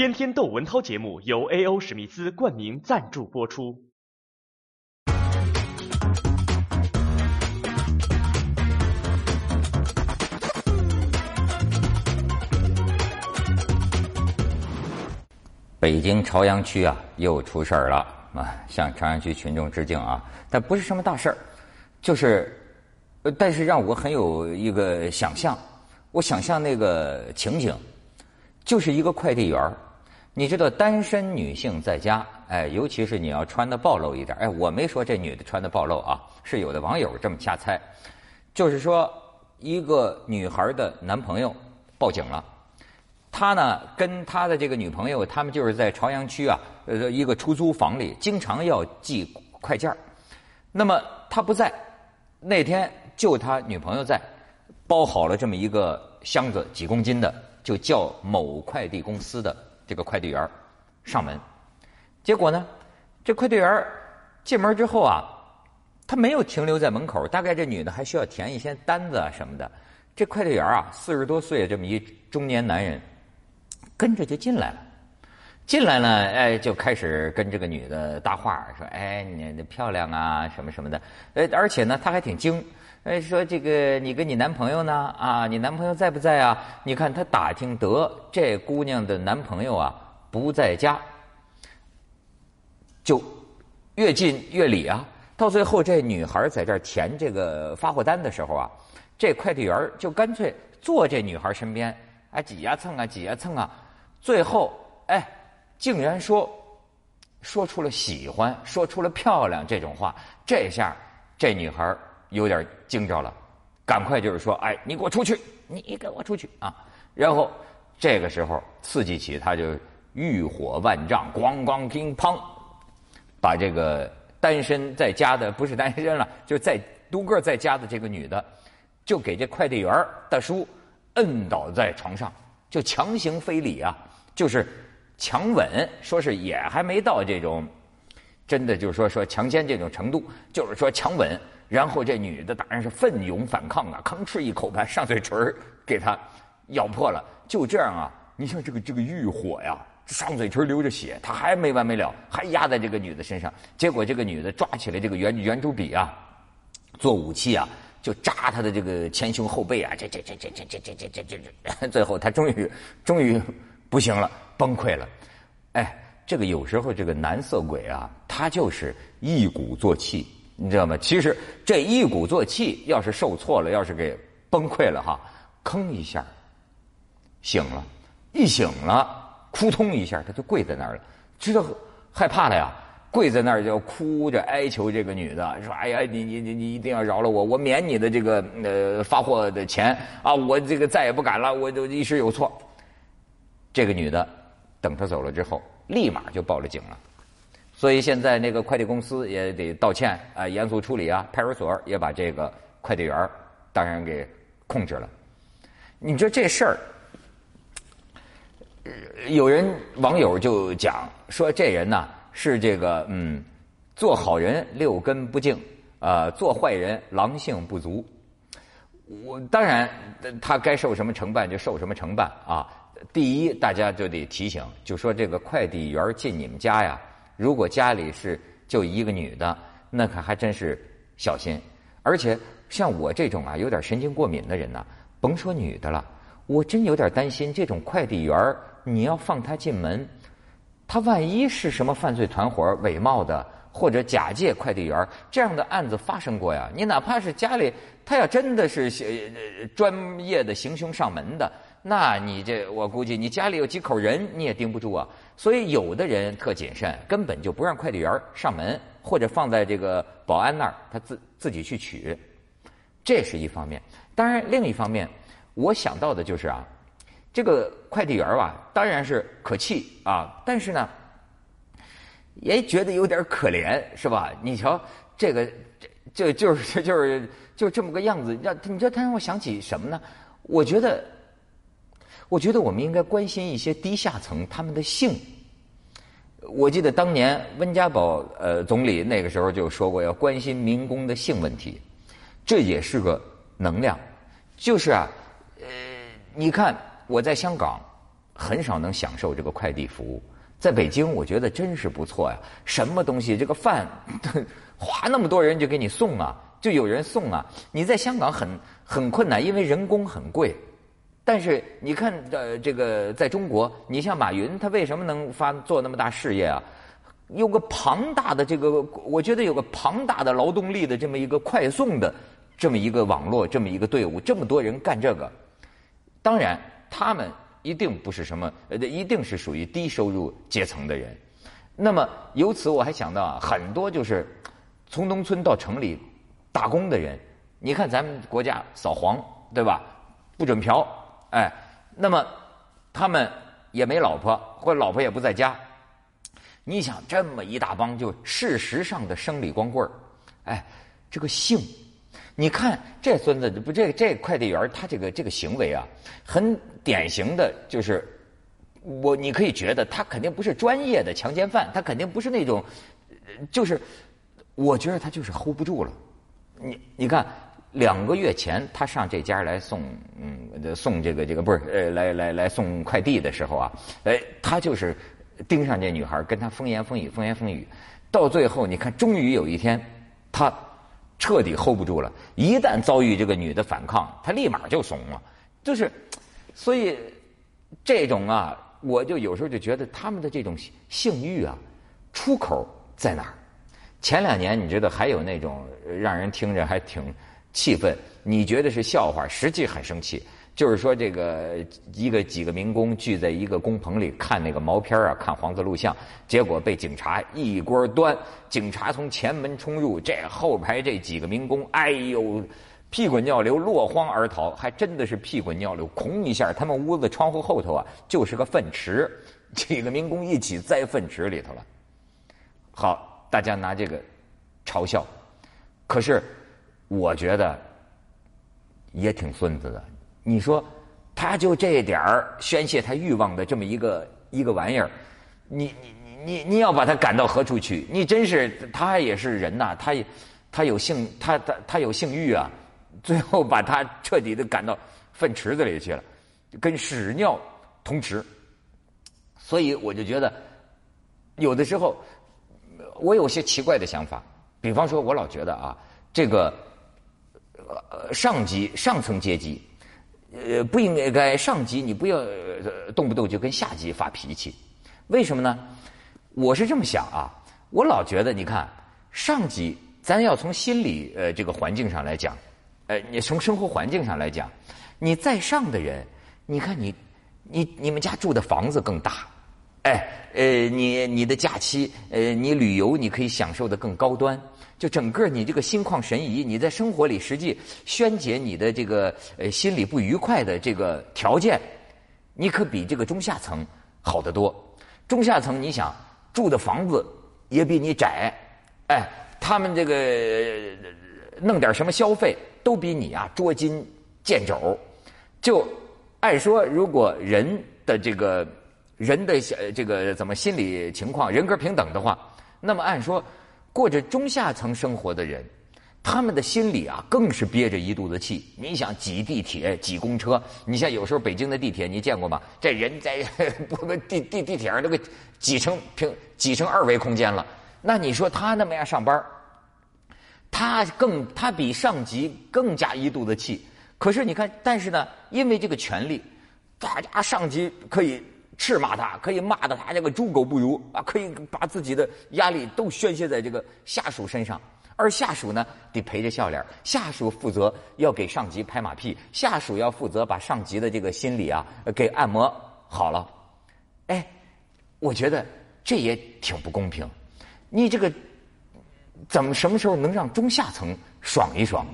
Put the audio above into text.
天天窦文涛节目由 A.O. 史密斯冠名赞助播出。北京朝阳区啊，又出事儿了啊！向朝阳区群众致敬啊！但不是什么大事儿，就是，呃，但是让我很有一个想象，我想象那个情景，就是一个快递员儿，你知道，单身女性在家，哎，尤其是你要穿的暴露一点，哎，我没说这女的穿的暴露啊，是有的网友这么瞎猜，就是说一个女孩的男朋友报警了。他呢，跟他的这个女朋友，他们就是在朝阳区啊，呃，一个出租房里，经常要寄快件那么他不在，那天就他女朋友在，包好了这么一个箱子，几公斤的，就叫某快递公司的这个快递员上门。结果呢，这快递员进门之后啊，他没有停留在门口，大概这女的还需要填一些单子啊什么的。这快递员啊，四十多岁这么一中年男人。跟着就进来了，进来了，哎，就开始跟这个女的搭话，说：“哎，你漂亮啊，什么什么的。”呃，而且呢，他还挺精，哎，说这个你跟你男朋友呢？啊，你男朋友在不在啊？你看他打听得这姑娘的男朋友啊不在家，就越近越理啊。到最后，这女孩在这填这个发货单的时候啊，这快递员就干脆坐这女孩身边，哎，挤呀蹭啊，挤呀蹭啊。最后，哎，竟然说说出了喜欢，说出了漂亮这种话，这下这女孩有点惊着了，赶快就是说，哎，你给我出去，你给我出去啊！然后这个时候刺激起他就欲火万丈，咣咣乒乓，把这个单身在家的不是单身了，就在独个在家的这个女的，就给这快递员大叔摁倒在床上，就强行非礼啊！就是强吻，说是也还没到这种真的，就是说说强奸这种程度，就是说强吻。然后这女的当然是奋勇反抗啊，吭哧一口把上嘴唇给他咬破了。就这样啊，你像这个这个欲火呀，上嘴唇流着血，他还没完没了，还压在这个女的身上。结果这个女的抓起来这个圆圆珠笔啊，做武器啊，就扎他的这个前胸后背啊，这这这这这这这这这这，最后他终于终于。不行了，崩溃了，哎，这个有时候这个男色鬼啊，他就是一鼓作气，你知道吗？其实这一鼓作气，要是受挫了，要是给崩溃了哈，吭一下醒了，一醒了，扑通一下他就跪在那儿了，知道害怕了呀，跪在那儿就哭着哀求这个女的说：“哎呀，你你你你一定要饶了我，我免你的这个呃发货的钱啊，我这个再也不敢了，我就一时有错。”这个女的等他走了之后，立马就报了警了。所以现在那个快递公司也得道歉啊，严肃处理啊。派出所也把这个快递员当然给控制了。你说这事儿，有人网友就讲说，这人呢是这个嗯，做好人六根不净啊，做坏人狼性不足。我当然他该受什么惩办就受什么惩办啊。第一，大家就得提醒，就说这个快递员进你们家呀，如果家里是就一个女的，那可还真是小心。而且像我这种啊有点神经过敏的人呢，甭说女的了，我真有点担心这种快递员你要放他进门，他万一是什么犯罪团伙伪冒的，或者假借快递员这样的案子发生过呀？你哪怕是家里他要真的是行专业的行凶上门的。那你这，我估计你家里有几口人，你也盯不住啊。所以有的人特谨慎，根本就不让快递员上门，或者放在这个保安那儿，他自自己去取。这是一方面。当然，另一方面，我想到的就是啊，这个快递员吧，当然是可气啊，但是呢，也觉得有点可怜，是吧？你瞧，这个这就就是 就是就这么个样子，让你知道他让我想起什么呢？我觉得。我觉得我们应该关心一些低下层他们的性。我记得当年温家宝呃总理那个时候就说过要关心民工的性问题，这也是个能量。就是啊，呃，你看我在香港很少能享受这个快递服务。在北京，我觉得真是不错呀。什么东西，这个饭，花那么多人就给你送啊，就有人送啊。你在香港很很困难，因为人工很贵。但是你看，呃，这个在中国，你像马云，他为什么能发做那么大事业啊？有个庞大的这个，我觉得有个庞大的劳动力的这么一个快送的这么一个网络，这么一个队伍，这么多人干这个。当然，他们。一定不是什么，呃，一定是属于低收入阶层的人。那么由此我还想到啊，很多就是从农村到城里打工的人。你看咱们国家扫黄，对吧？不准嫖，哎，那么他们也没老婆，或老婆也不在家。你想这么一大帮就事实上的生理光棍儿，哎，这个性。你看这孙子不这这快递员他这个这个行为啊，很典型的就是我你可以觉得他肯定不是专业的强奸犯，他肯定不是那种，就是我觉得他就是 hold 不住了。你你看两个月前他上这家来送嗯送这个这个不是呃来来来送快递的时候啊，哎他就是盯上这女孩跟他风言风语风言风语，到最后你看终于有一天他。彻底 hold 不住了，一旦遭遇这个女的反抗，他立马就怂了。就是，所以这种啊，我就有时候就觉得他们的这种性欲啊，出口在哪儿？前两年你知道还有那种让人听着还挺气愤，你觉得是笑话，实际很生气。就是说，这个一个几个民工聚在一个工棚里看那个毛片啊，看黄色录像，结果被警察一锅端。警察从前门冲入，这后排这几个民工，哎呦，屁滚尿流，落荒而逃，还真的是屁滚尿流，哐一下，他们屋子窗户后头啊，就是个粪池，几个民工一起栽粪池里头了。好，大家拿这个嘲笑，可是我觉得也挺孙子的。你说，他就这点儿宣泄他欲望的这么一个一个玩意儿，你你你你你要把他赶到何处去？你真是他也是人呐，他也他有性他他他有性欲啊，最后把他彻底的赶到粪池子里去了，跟屎尿同池。所以我就觉得，有的时候我有些奇怪的想法，比方说，我老觉得啊，这个呃上级上层阶级。呃，不应该该上级，你不要呃动不动就跟下级发脾气，为什么呢？我是这么想啊，我老觉得，你看上级，咱要从心理呃这个环境上来讲，呃，你从生活环境上来讲，你在上的人，你看你你你们家住的房子更大，哎，呃，你你的假期，呃，你旅游你可以享受的更高端。就整个你这个心旷神怡，你在生活里实际宣解你的这个呃心里不愉快的这个条件，你可比这个中下层好得多。中下层你想住的房子也比你窄，哎，他们这个弄点什么消费都比你啊捉襟见肘。就按说，如果人的这个人的这个怎么心理情况人格平等的话，那么按说。过着中下层生活的人，他们的心里啊，更是憋着一肚子气。你想挤地铁、挤公车，你像有时候北京的地铁，你见过吗？这人在不地地地铁上都给挤成平挤成二维空间了。那你说他那么样上班，他更他比上级更加一肚子气。可是你看，但是呢，因为这个权利，大家上级可以。斥骂他，可以骂的他这个猪狗不如啊！可以把自己的压力都宣泄在这个下属身上，而下属呢得陪着笑脸，下属负责要给上级拍马屁，下属要负责把上级的这个心理啊给按摩好了。哎，我觉得这也挺不公平。你这个怎么什么时候能让中下层爽一爽？